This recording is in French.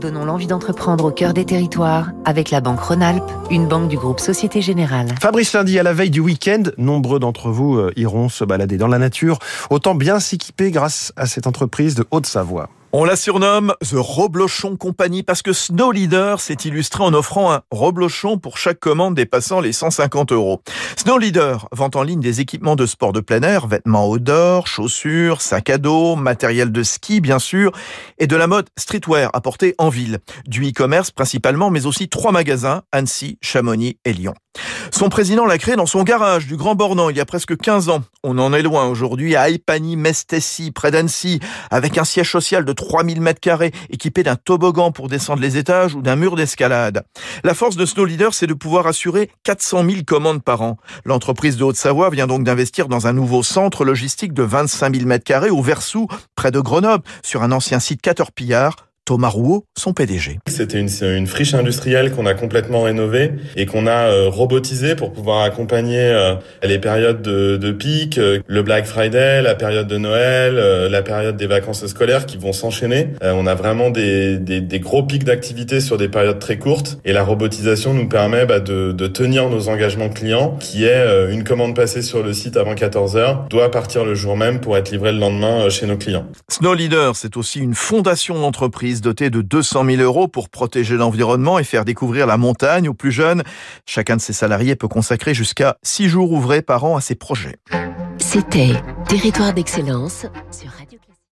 Donnons l'envie d'entreprendre au cœur des territoires avec la Banque Rhône-Alpes, une banque du groupe Société Générale. Fabrice Lundi, à la veille du week-end, nombreux d'entre vous euh, iront se balader dans la nature. Autant bien s'équiper grâce à cette entreprise de Haute-Savoie. On la surnomme The Roblochon Company parce que Snow Leader s'est illustré en offrant un Roblochon pour chaque commande dépassant les 150 euros. Snow Leader vend en ligne des équipements de sport de plein air, vêtements outdoor, chaussures, sacs à dos, matériel de ski bien sûr, et de la mode streetwear apportée en ville. Du e-commerce principalement, mais aussi trois magasins, Annecy, Chamonix et Lyon. Son président l'a créé dans son garage du Grand Bornand il y a presque 15 ans. On en est loin aujourd'hui à Epany, Mestessy, près d'Annecy, avec un siège social de 3000 mètres carrés, équipé d'un toboggan pour descendre les étages ou d'un mur d'escalade. La force de Snow Leader, c'est de pouvoir assurer 400 000 commandes par an. L'entreprise de Haute-Savoie vient donc d'investir dans un nouveau centre logistique de 25 000 mètres carrés au Versou, près de Grenoble, sur un ancien site Caterpillar, Thomas Rouault, son PDG. C'était une, une, friche industrielle qu'on a complètement rénovée et qu'on a euh, robotisée pour pouvoir accompagner euh, les périodes de, de, pic, euh, le Black Friday, la période de Noël, la période des vacances scolaires qui vont s'enchaîner. on a vraiment des, des, des gros pics d'activité sur des périodes très courtes et la robotisation nous permet bah, de, de, tenir nos engagements clients qui est une commande passée sur le site avant 14 heures doit partir le jour même pour être livrée le lendemain chez nos clients. Snow Leader, c'est aussi une fondation d'entreprise doté de 200 000 euros pour protéger l'environnement et faire découvrir la montagne aux plus jeunes. Chacun de ses salariés peut consacrer jusqu'à 6 jours ouvrés par an à ses projets. C'était Territoire d'excellence sur Radio